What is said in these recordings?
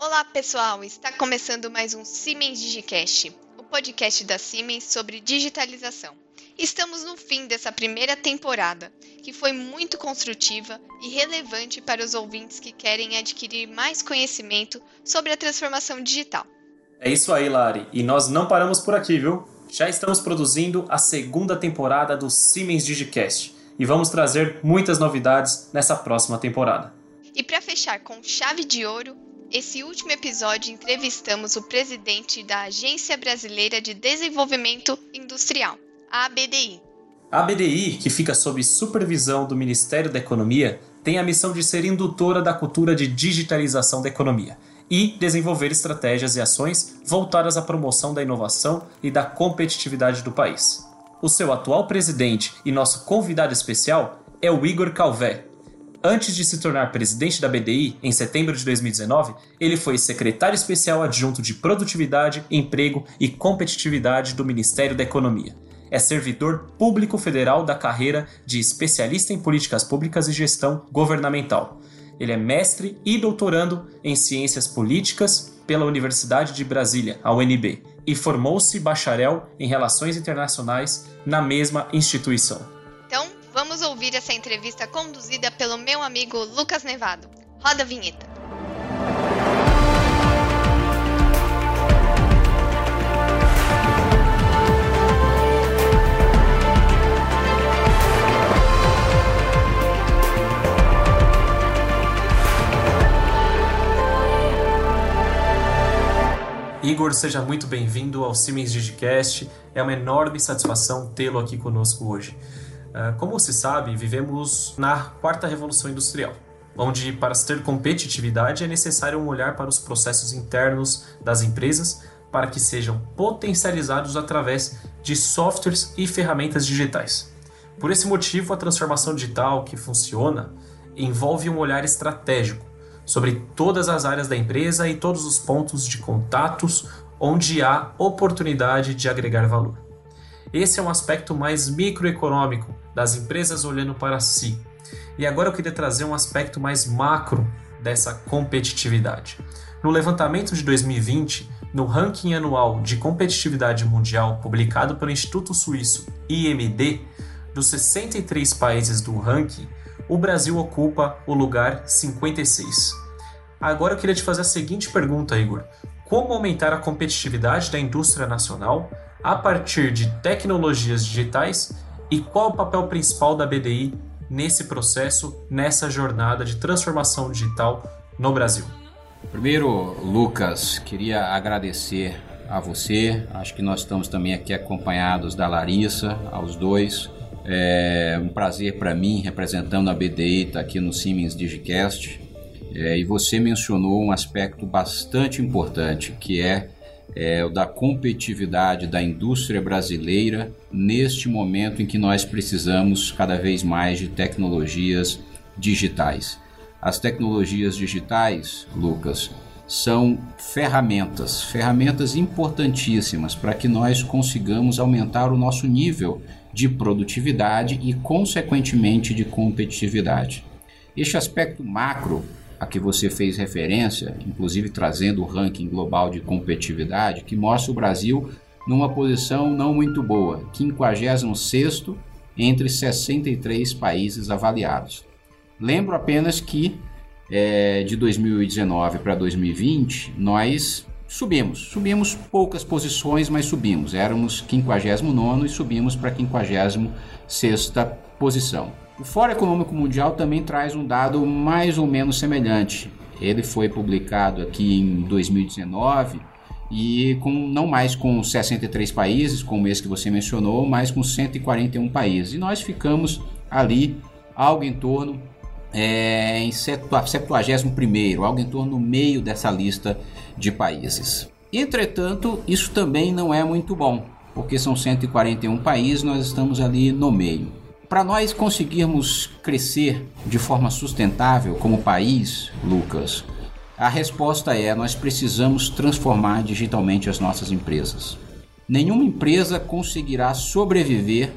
Olá, pessoal! Está começando mais um Siemens Digicast, o podcast da Siemens sobre digitalização. Estamos no fim dessa primeira temporada, que foi muito construtiva e relevante para os ouvintes que querem adquirir mais conhecimento sobre a transformação digital. É isso aí, Lari, e nós não paramos por aqui, viu? Já estamos produzindo a segunda temporada do Siemens Digicast e vamos trazer muitas novidades nessa próxima temporada. E para fechar com chave de ouro, esse último episódio entrevistamos o presidente da Agência Brasileira de Desenvolvimento Industrial, a ABDI. A ABDI, que fica sob supervisão do Ministério da Economia, tem a missão de ser indutora da cultura de digitalização da economia e desenvolver estratégias e ações voltadas à promoção da inovação e da competitividade do país. O seu atual presidente e nosso convidado especial é o Igor Calvé. Antes de se tornar presidente da BDI, em setembro de 2019, ele foi secretário especial adjunto de Produtividade, Emprego e Competitividade do Ministério da Economia é servidor público federal da carreira de especialista em políticas públicas e gestão governamental. Ele é mestre e doutorando em ciências políticas pela Universidade de Brasília, a UNB, e formou-se bacharel em relações internacionais na mesma instituição. Vamos ouvir essa entrevista conduzida pelo meu amigo Lucas Nevado. Roda a vinheta. Igor, seja muito bem-vindo ao Siemens Digicast. É uma enorme satisfação tê-lo aqui conosco hoje. Ah, como você sabe, vivemos na quarta revolução industrial, onde para se ter competitividade é necessário um olhar para os processos internos das empresas para que sejam potencializados através de softwares e ferramentas digitais. Por esse motivo, a transformação digital que funciona envolve um olhar estratégico sobre todas as áreas da empresa e todos os pontos de contatos onde há oportunidade de agregar valor. Esse é um aspecto mais microeconômico das empresas olhando para si. E agora eu queria trazer um aspecto mais macro dessa competitividade. No levantamento de 2020, no ranking anual de competitividade mundial publicado pelo Instituto Suíço IMD, dos 63 países do ranking, o Brasil ocupa o lugar 56. Agora eu queria te fazer a seguinte pergunta, Igor: Como aumentar a competitividade da indústria nacional a partir de tecnologias digitais e qual o papel principal da BDI nesse processo, nessa jornada de transformação digital no Brasil? Primeiro, Lucas, queria agradecer a você. Acho que nós estamos também aqui acompanhados da Larissa, aos dois. É um prazer para mim, representando a BDI, estar tá aqui no Siemens Digicast. É, e você mencionou um aspecto bastante importante, que é, é da competitividade da indústria brasileira neste momento em que nós precisamos cada vez mais de tecnologias digitais. As tecnologias digitais, Lucas, são ferramentas, ferramentas importantíssimas para que nós consigamos aumentar o nosso nível de produtividade e, consequentemente, de competitividade. Este aspecto macro a que você fez referência, inclusive trazendo o ranking global de competitividade, que mostra o Brasil numa posição não muito boa, 56 entre 63 países avaliados. Lembro apenas que é, de 2019 para 2020 nós subimos. Subimos poucas posições, mas subimos. Éramos 59 e subimos para 56 posição. O Fórum Econômico Mundial também traz um dado mais ou menos semelhante. Ele foi publicado aqui em 2019 e com não mais com 63 países, como esse que você mencionou, mas com 141 países. E nós ficamos ali algo em torno é, em 71 algo em torno no meio dessa lista de países. Entretanto, isso também não é muito bom, porque são 141 países, nós estamos ali no meio. Para nós conseguirmos crescer de forma sustentável como país, Lucas, a resposta é: nós precisamos transformar digitalmente as nossas empresas. Nenhuma empresa conseguirá sobreviver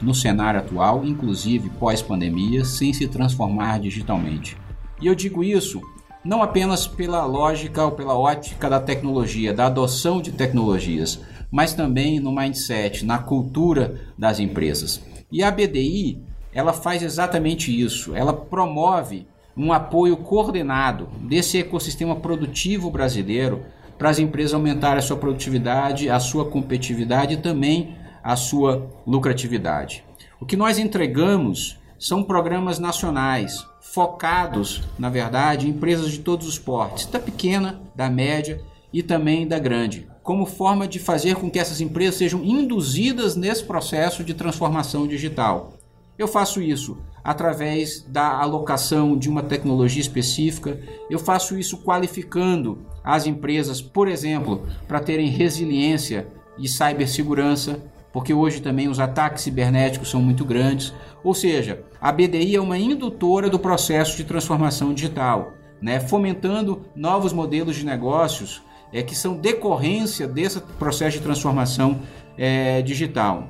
no cenário atual, inclusive pós-pandemia, sem se transformar digitalmente. E eu digo isso não apenas pela lógica ou pela ótica da tecnologia, da adoção de tecnologias, mas também no mindset, na cultura das empresas. E a BDI, ela faz exatamente isso. Ela promove um apoio coordenado desse ecossistema produtivo brasileiro para as empresas aumentarem a sua produtividade, a sua competitividade e também a sua lucratividade. O que nós entregamos são programas nacionais focados, na verdade, em empresas de todos os portes, da pequena, da média e também da grande, como forma de fazer com que essas empresas sejam induzidas nesse processo de transformação digital. Eu faço isso através da alocação de uma tecnologia específica, eu faço isso qualificando as empresas, por exemplo, para terem resiliência e cibersegurança, porque hoje também os ataques cibernéticos são muito grandes. Ou seja, a BDI é uma indutora do processo de transformação digital, né? fomentando novos modelos de negócios é, que são decorrência desse processo de transformação é, digital.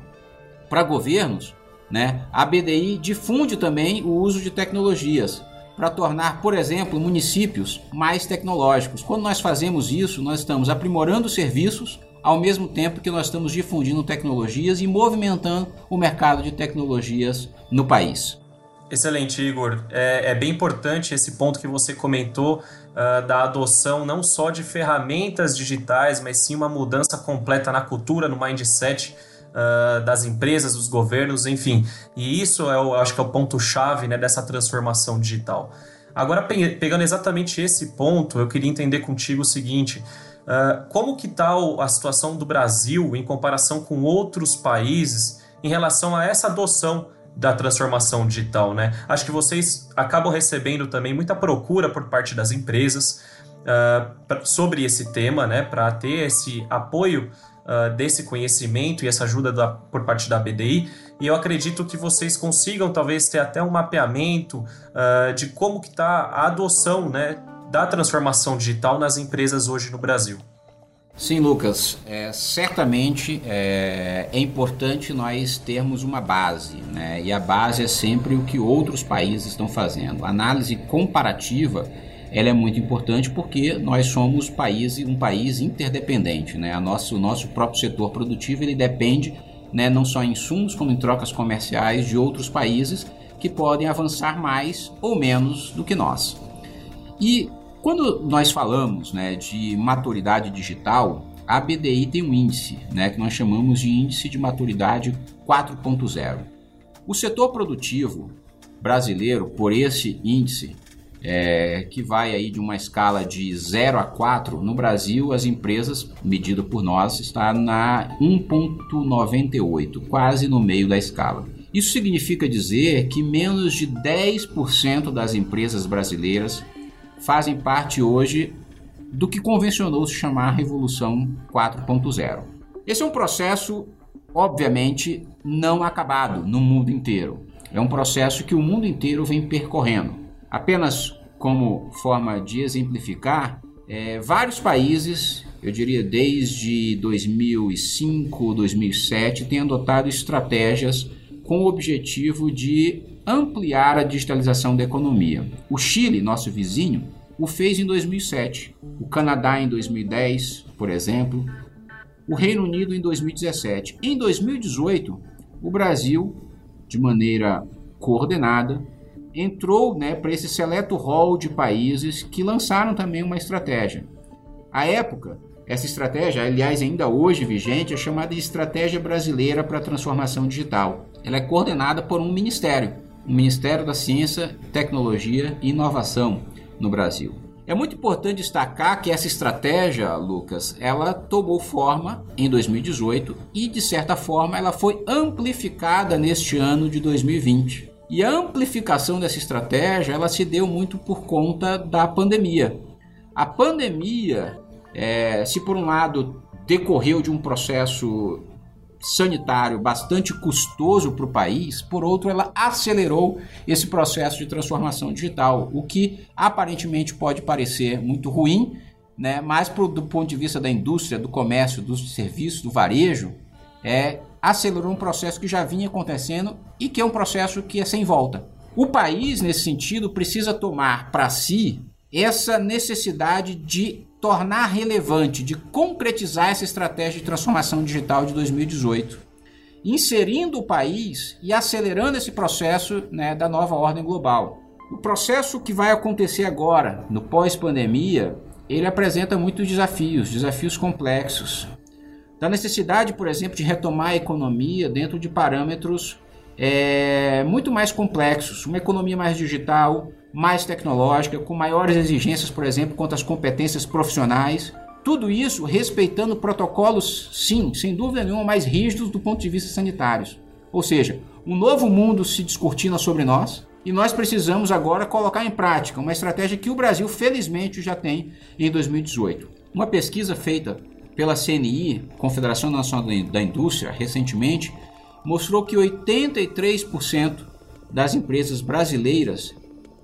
Para governos, né, a BDI difunde também o uso de tecnologias para tornar, por exemplo, municípios mais tecnológicos. Quando nós fazemos isso, nós estamos aprimorando serviços ao mesmo tempo que nós estamos difundindo tecnologias e movimentando o mercado de tecnologias no país. Excelente, Igor. É, é bem importante esse ponto que você comentou uh, da adoção não só de ferramentas digitais, mas sim uma mudança completa na cultura, no mindset uh, das empresas, dos governos, enfim. E isso é, eu acho que é o ponto-chave né, dessa transformação digital. Agora, pe pegando exatamente esse ponto, eu queria entender contigo o seguinte. Uh, como que está a situação do Brasil em comparação com outros países em relação a essa adoção da transformação digital, né? Acho que vocês acabam recebendo também muita procura por parte das empresas uh, sobre esse tema, né? Para ter esse apoio uh, desse conhecimento e essa ajuda da, por parte da BDI. E eu acredito que vocês consigam talvez ter até um mapeamento uh, de como que está a adoção, né? da transformação digital nas empresas hoje no Brasil? Sim, Lucas. É, certamente é, é, importante nós termos uma base, né? e a base é sempre o que outros países estão fazendo. A análise comparativa ela é muito importante porque nós somos país, um país interdependente. Né? A nosso, o nosso próprio setor produtivo ele depende né, não só em insumos, como em trocas comerciais de outros países que podem avançar mais ou menos do que nós. E quando nós falamos né, de maturidade digital, a BDI tem um índice, né, que nós chamamos de índice de maturidade 4.0. O setor produtivo brasileiro, por esse índice, é, que vai aí de uma escala de 0 a 4, no Brasil as empresas, medido por nós, está na 1.98, quase no meio da escala. Isso significa dizer que menos de 10% das empresas brasileiras fazem parte hoje do que convencionou se chamar Revolução 4.0. Esse é um processo, obviamente, não acabado no mundo inteiro. É um processo que o mundo inteiro vem percorrendo. Apenas como forma de exemplificar, é, vários países, eu diria desde 2005, 2007, têm adotado estratégias com o objetivo de ampliar a digitalização da economia. O Chile, nosso vizinho, o fez em 2007, o Canadá em 2010, por exemplo, o Reino Unido em 2017. Em 2018, o Brasil, de maneira coordenada, entrou né, para esse seleto hall de países que lançaram também uma estratégia. À época, essa estratégia, aliás, ainda hoje vigente, é chamada de Estratégia Brasileira para a Transformação Digital. Ela é coordenada por um ministério, o Ministério da Ciência, Tecnologia e Inovação no Brasil. É muito importante destacar que essa estratégia, Lucas, ela tomou forma em 2018 e, de certa forma, ela foi amplificada neste ano de 2020. E a amplificação dessa estratégia, ela se deu muito por conta da pandemia. A pandemia, é, se por um lado decorreu de um processo sanitário bastante custoso para o país, por outro, ela acelerou esse processo de transformação digital, o que aparentemente pode parecer muito ruim, né? mas pro, do ponto de vista da indústria, do comércio, dos serviços, do varejo, é, acelerou um processo que já vinha acontecendo e que é um processo que é sem volta. O país, nesse sentido, precisa tomar para si essa necessidade de tornar relevante, de concretizar essa estratégia de transformação digital de 2018, inserindo o país e acelerando esse processo né, da nova ordem global. O processo que vai acontecer agora, no pós-pandemia, ele apresenta muitos desafios, desafios complexos. Da necessidade, por exemplo, de retomar a economia dentro de parâmetros é, muito mais complexos, uma economia mais digital, mais tecnológica, com maiores exigências, por exemplo, quanto às competências profissionais. Tudo isso respeitando protocolos, sim, sem dúvida nenhuma, mais rígidos do ponto de vista sanitário. Ou seja, um novo mundo se descortina sobre nós e nós precisamos agora colocar em prática uma estratégia que o Brasil, felizmente, já tem em 2018. Uma pesquisa feita pela CNI, Confederação Nacional da Indústria, recentemente, mostrou que 83% das empresas brasileiras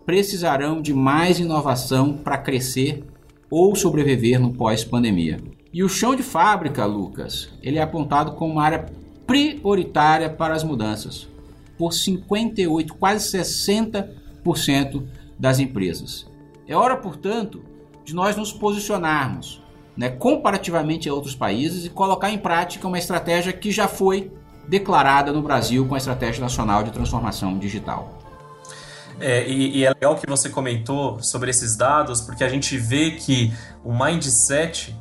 precisarão de mais inovação para crescer ou sobreviver no pós-pandemia. E o chão de fábrica, Lucas, ele é apontado como uma área prioritária para as mudanças, por 58, quase 60% das empresas. É hora, portanto, de nós nos posicionarmos né, comparativamente a outros países e colocar em prática uma estratégia que já foi declarada no Brasil com a Estratégia Nacional de Transformação Digital. É, e, e, é legal que você comentou sobre esses dados, porque a gente vê que o mindset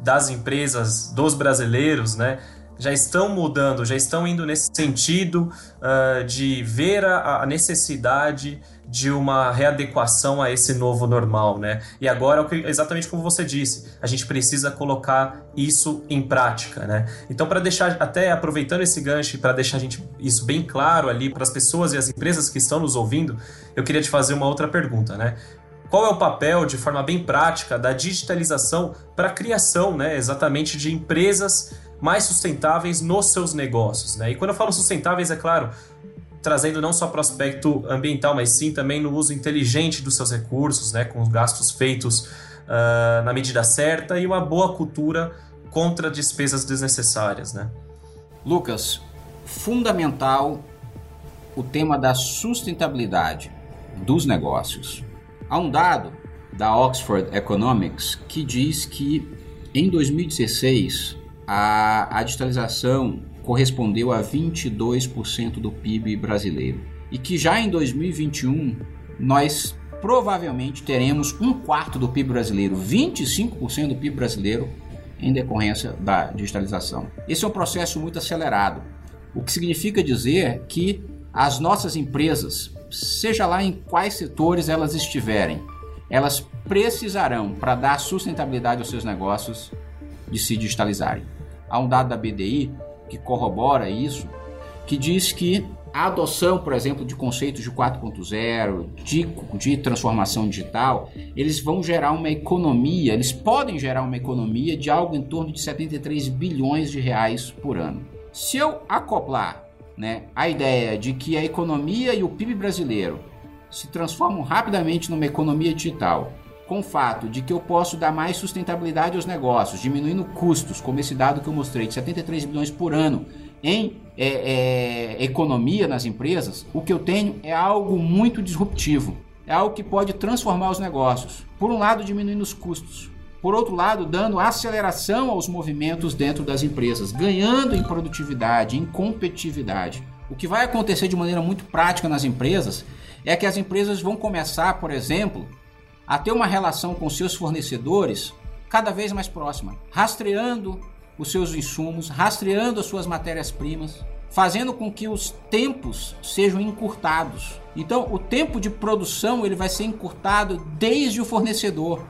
das empresas, dos brasileiros, né, já estão mudando, já estão indo nesse sentido uh, de ver a, a necessidade de uma readequação a esse novo normal, né? E agora, exatamente como você disse, a gente precisa colocar isso em prática, né? Então, para deixar, até aproveitando esse gancho, para deixar a gente isso bem claro ali para as pessoas e as empresas que estão nos ouvindo, eu queria te fazer uma outra pergunta, né? Qual é o papel, de forma bem prática, da digitalização para a criação, né, exatamente, de empresas mais sustentáveis nos seus negócios, né? E quando eu falo sustentáveis, é claro, trazendo não só para o aspecto ambiental, mas sim também no uso inteligente dos seus recursos, né, com os gastos feitos uh, na medida certa e uma boa cultura contra despesas desnecessárias. Né? Lucas, fundamental o tema da sustentabilidade dos negócios. Há um dado da Oxford Economics que diz que em 2016 a, a digitalização correspondeu a 22% do PIB brasileiro. E que já em 2021 nós provavelmente teremos um quarto do PIB brasileiro, 25% do PIB brasileiro em decorrência da digitalização. Esse é um processo muito acelerado, o que significa dizer que as nossas empresas, seja lá em quais setores elas estiverem, elas precisarão, para dar sustentabilidade aos seus negócios, de se digitalizarem. Há um dado da BDI que corrobora isso, que diz que a adoção, por exemplo, de conceitos de 4.0, de, de transformação digital, eles vão gerar uma economia, eles podem gerar uma economia de algo em torno de 73 bilhões de reais por ano. Se eu acoplar né, a ideia de que a economia e o PIB brasileiro se transformam rapidamente numa economia digital com o fato de que eu posso dar mais sustentabilidade aos negócios, diminuindo custos, como esse dado que eu mostrei, de 73 bilhões por ano em é, é, economia nas empresas, o que eu tenho é algo muito disruptivo. É algo que pode transformar os negócios. Por um lado, diminuindo os custos. Por outro lado, dando aceleração aos movimentos dentro das empresas, ganhando em produtividade, em competitividade. O que vai acontecer de maneira muito prática nas empresas é que as empresas vão começar, por exemplo, a ter uma relação com seus fornecedores cada vez mais próxima, rastreando os seus insumos, rastreando as suas matérias-primas, fazendo com que os tempos sejam encurtados. Então, o tempo de produção ele vai ser encurtado desde o fornecedor.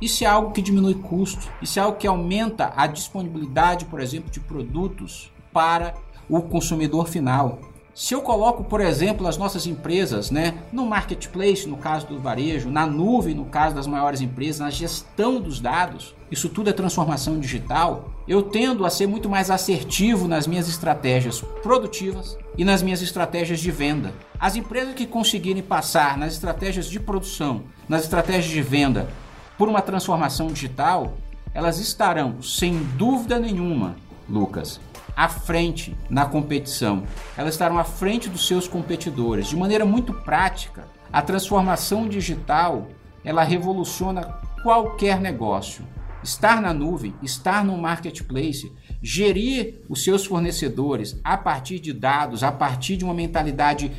Isso é algo que diminui custo, isso é algo que aumenta a disponibilidade, por exemplo, de produtos para o consumidor final. Se eu coloco, por exemplo, as nossas empresas né, no marketplace, no caso do varejo, na nuvem, no caso das maiores empresas, na gestão dos dados, isso tudo é transformação digital, eu tendo a ser muito mais assertivo nas minhas estratégias produtivas e nas minhas estratégias de venda. As empresas que conseguirem passar nas estratégias de produção, nas estratégias de venda, por uma transformação digital, elas estarão, sem dúvida nenhuma, Lucas, à frente na competição. Elas estarão à frente dos seus competidores. De maneira muito prática, a transformação digital ela revoluciona qualquer negócio. Estar na nuvem, estar no marketplace, gerir os seus fornecedores a partir de dados, a partir de uma mentalidade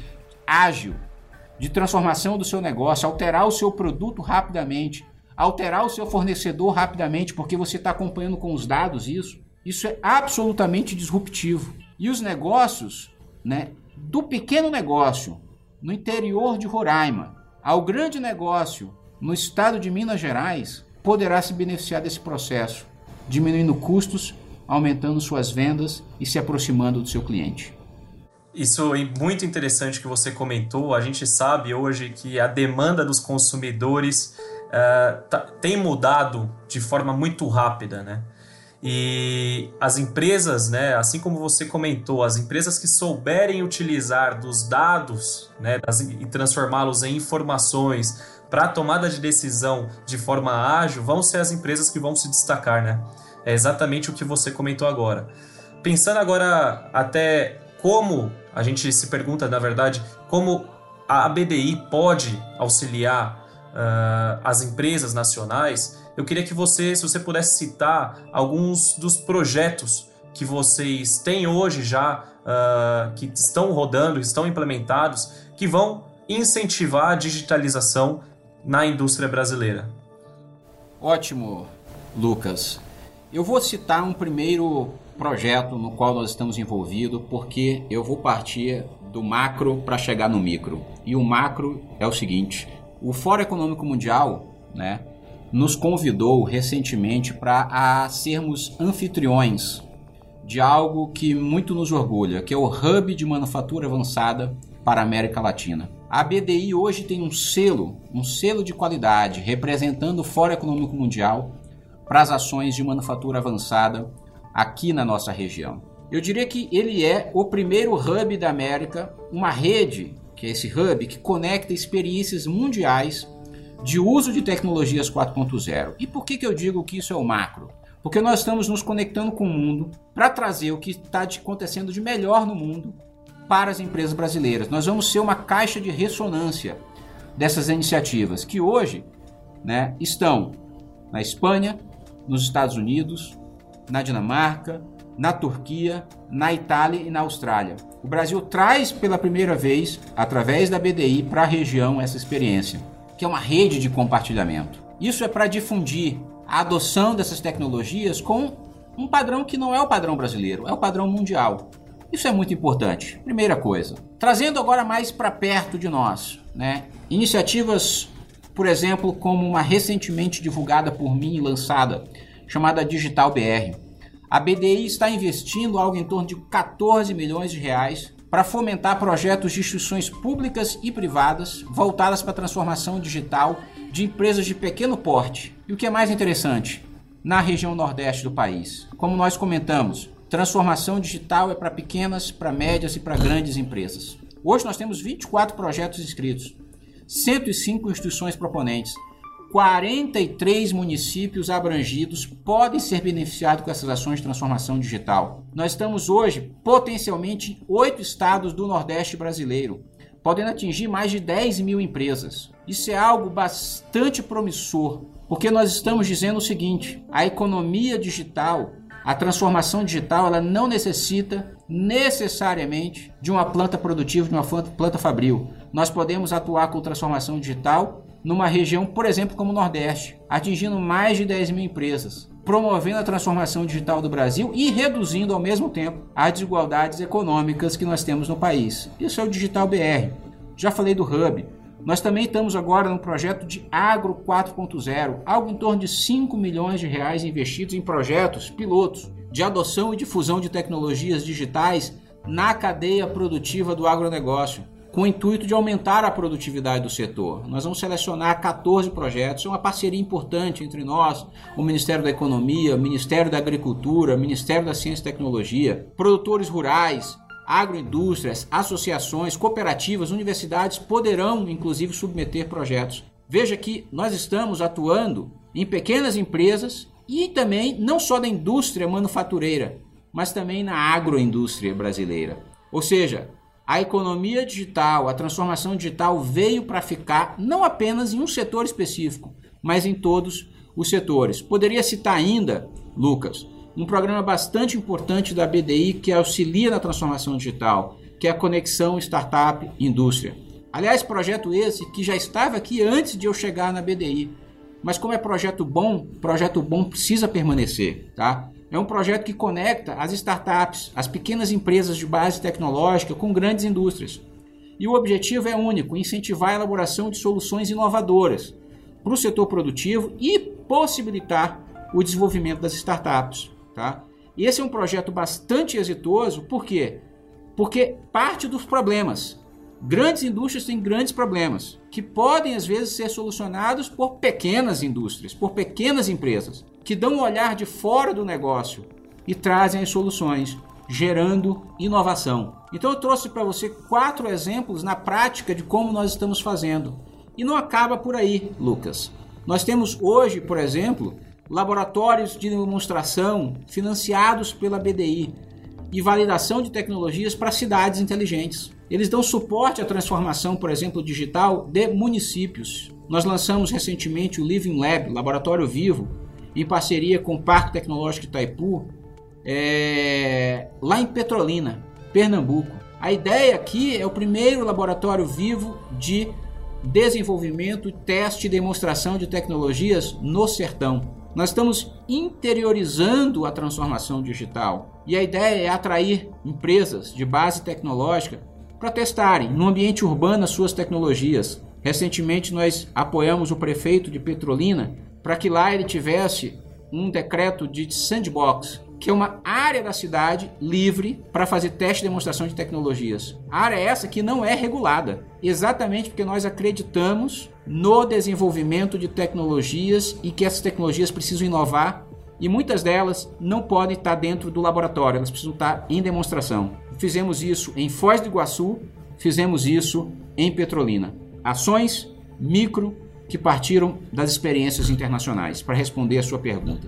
ágil, de transformação do seu negócio, alterar o seu produto rapidamente, alterar o seu fornecedor rapidamente, porque você está acompanhando com os dados isso. Isso é absolutamente disruptivo. E os negócios, né, do pequeno negócio no interior de Roraima ao grande negócio no estado de Minas Gerais, poderá se beneficiar desse processo, diminuindo custos, aumentando suas vendas e se aproximando do seu cliente. Isso é muito interessante que você comentou. A gente sabe hoje que a demanda dos consumidores uh, tá, tem mudado de forma muito rápida, né? E as empresas, né, assim como você comentou, as empresas que souberem utilizar dos dados né, e transformá-los em informações para tomada de decisão de forma ágil, vão ser as empresas que vão se destacar, né? É exatamente o que você comentou agora. Pensando agora até como a gente se pergunta, na verdade, como a BDI pode auxiliar uh, as empresas nacionais, eu queria que você, se você pudesse citar alguns dos projetos que vocês têm hoje já, uh, que estão rodando, estão implementados, que vão incentivar a digitalização na indústria brasileira. Ótimo, Lucas. Eu vou citar um primeiro projeto no qual nós estamos envolvidos, porque eu vou partir do macro para chegar no micro. E o macro é o seguinte: o Fórum Econômico Mundial, né, nos convidou recentemente para sermos anfitriões de algo que muito nos orgulha, que é o Hub de Manufatura Avançada para a América Latina. A BDI hoje tem um selo, um selo de qualidade representando o Fórum Econômico Mundial para as ações de manufatura avançada aqui na nossa região. Eu diria que ele é o primeiro hub da América, uma rede, que é esse hub, que conecta experiências mundiais de uso de tecnologias 4.0. E por que, que eu digo que isso é o macro? Porque nós estamos nos conectando com o mundo para trazer o que está acontecendo de melhor no mundo para as empresas brasileiras. Nós vamos ser uma caixa de ressonância dessas iniciativas que hoje né, estão na Espanha, nos Estados Unidos, na Dinamarca, na Turquia, na Itália e na Austrália. O Brasil traz pela primeira vez, através da BDI, para a região essa experiência, que é uma rede de compartilhamento. Isso é para difundir a adoção dessas tecnologias com um padrão que não é o padrão brasileiro, é o padrão mundial. Isso é muito importante. Primeira coisa. Trazendo agora mais para perto de nós, né? Iniciativas, por exemplo, como uma recentemente divulgada por mim e lançada, chamada Digital BR. A BDI está investindo algo em torno de 14 milhões de reais para fomentar projetos de instituições públicas e privadas voltadas para a transformação digital de empresas de pequeno porte. E o que é mais interessante, na região nordeste do país. Como nós comentamos, transformação digital é para pequenas, para médias e para grandes empresas. Hoje nós temos 24 projetos inscritos, 105 instituições proponentes, 43 municípios abrangidos podem ser beneficiados com essas ações de transformação digital. Nós estamos hoje potencialmente oito estados do Nordeste brasileiro, podendo atingir mais de 10 mil empresas. Isso é algo bastante promissor, porque nós estamos dizendo o seguinte: a economia digital, a transformação digital, ela não necessita necessariamente de uma planta produtiva, de uma planta fabril. Nós podemos atuar com transformação digital numa região, por exemplo, como o Nordeste, atingindo mais de 10 mil empresas, promovendo a transformação digital do Brasil e reduzindo ao mesmo tempo as desigualdades econômicas que nós temos no país. Isso é o Digital BR. Já falei do Hub. Nós também estamos agora no projeto de Agro 4.0, algo em torno de 5 milhões de reais investidos em projetos pilotos de adoção e difusão de tecnologias digitais na cadeia produtiva do agronegócio com o intuito de aumentar a produtividade do setor. Nós vamos selecionar 14 projetos, é uma parceria importante entre nós, o Ministério da Economia, o Ministério da Agricultura, o Ministério da Ciência e Tecnologia, produtores rurais, agroindústrias, associações, cooperativas, universidades poderão inclusive submeter projetos. Veja que nós estamos atuando em pequenas empresas e também não só da indústria manufatureira, mas também na agroindústria brasileira. Ou seja, a economia digital, a transformação digital veio para ficar não apenas em um setor específico, mas em todos os setores. Poderia citar ainda, Lucas, um programa bastante importante da BDI que auxilia na transformação digital, que é a conexão startup-indústria. Aliás, projeto esse que já estava aqui antes de eu chegar na BDI. Mas como é projeto bom, projeto bom precisa permanecer, tá? É um projeto que conecta as startups, as pequenas empresas de base tecnológica com grandes indústrias. E o objetivo é único: incentivar a elaboração de soluções inovadoras para o setor produtivo e possibilitar o desenvolvimento das startups. Tá? Esse é um projeto bastante exitoso, por quê? Porque parte dos problemas. Grandes indústrias têm grandes problemas que podem às vezes ser solucionados por pequenas indústrias, por pequenas empresas que dão um olhar de fora do negócio e trazem as soluções, gerando inovação. Então eu trouxe para você quatro exemplos na prática de como nós estamos fazendo. E não acaba por aí, Lucas. Nós temos hoje, por exemplo, laboratórios de demonstração financiados pela BDI e validação de tecnologias para cidades inteligentes. Eles dão suporte à transformação, por exemplo, digital de municípios. Nós lançamos recentemente o Living Lab, laboratório vivo, em parceria com o Parque Tecnológico Itaipu, é, lá em Petrolina, Pernambuco. A ideia aqui é o primeiro laboratório vivo de desenvolvimento, teste e demonstração de tecnologias no sertão. Nós estamos interiorizando a transformação digital e a ideia é atrair empresas de base tecnológica para testarem no ambiente urbano as suas tecnologias. Recentemente nós apoiamos o prefeito de Petrolina para que lá ele tivesse um decreto de sandbox, que é uma área da cidade livre para fazer teste e demonstração de tecnologias. Área essa que não é regulada, exatamente porque nós acreditamos no desenvolvimento de tecnologias e que essas tecnologias precisam inovar e muitas delas não podem estar dentro do laboratório, elas precisam estar em demonstração. Fizemos isso em Foz do Iguaçu, fizemos isso em Petrolina. Ações micro que partiram das experiências internacionais, para responder a sua pergunta.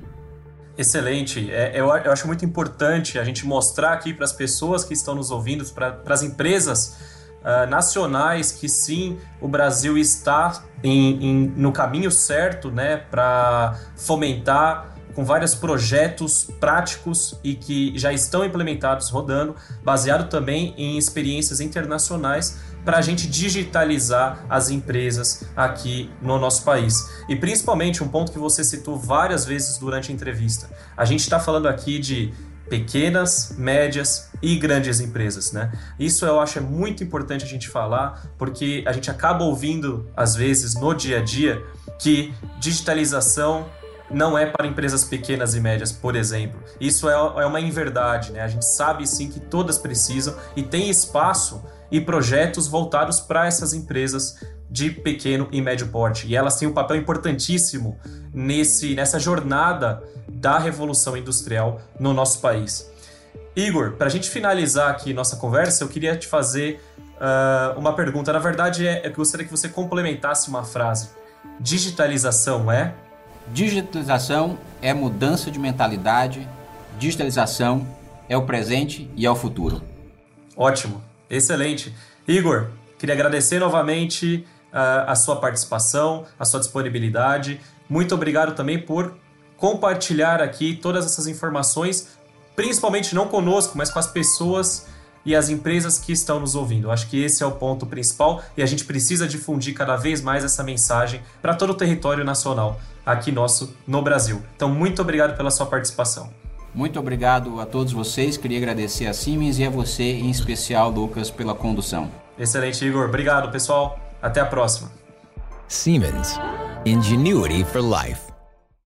Excelente. É, eu, eu, acho muito importante a gente mostrar aqui para as pessoas que estão nos ouvindo, para as empresas uh, nacionais, que sim, o Brasil está em, em, no caminho certo né, para fomentar com vários projetos práticos e que já estão implementados rodando, baseado também em experiências internacionais para a gente digitalizar as empresas aqui no nosso país. E principalmente um ponto que você citou várias vezes durante a entrevista. A gente está falando aqui de pequenas, médias e grandes empresas, né? Isso eu acho é muito importante a gente falar, porque a gente acaba ouvindo às vezes no dia a dia que digitalização não é para empresas pequenas e médias, por exemplo. Isso é, é uma inverdade, né? A gente sabe sim que todas precisam e tem espaço e projetos voltados para essas empresas de pequeno e médio porte. E elas têm um papel importantíssimo nesse, nessa jornada da revolução industrial no nosso país. Igor, para a gente finalizar aqui nossa conversa, eu queria te fazer uh, uma pergunta. Na verdade, é, eu gostaria que você complementasse uma frase. Digitalização é? Digitalização é mudança de mentalidade. Digitalização é o presente e é o futuro. Ótimo. Excelente. Igor, queria agradecer novamente uh, a sua participação, a sua disponibilidade. Muito obrigado também por compartilhar aqui todas essas informações, principalmente não conosco, mas com as pessoas e as empresas que estão nos ouvindo. Acho que esse é o ponto principal e a gente precisa difundir cada vez mais essa mensagem para todo o território nacional aqui nosso no Brasil. Então, muito obrigado pela sua participação. Muito obrigado a todos vocês. Queria agradecer a Siemens e a você, em especial, Lucas, pela condução. Excelente, Igor. Obrigado, pessoal. Até a próxima. Siemens. Ingenuity for Life.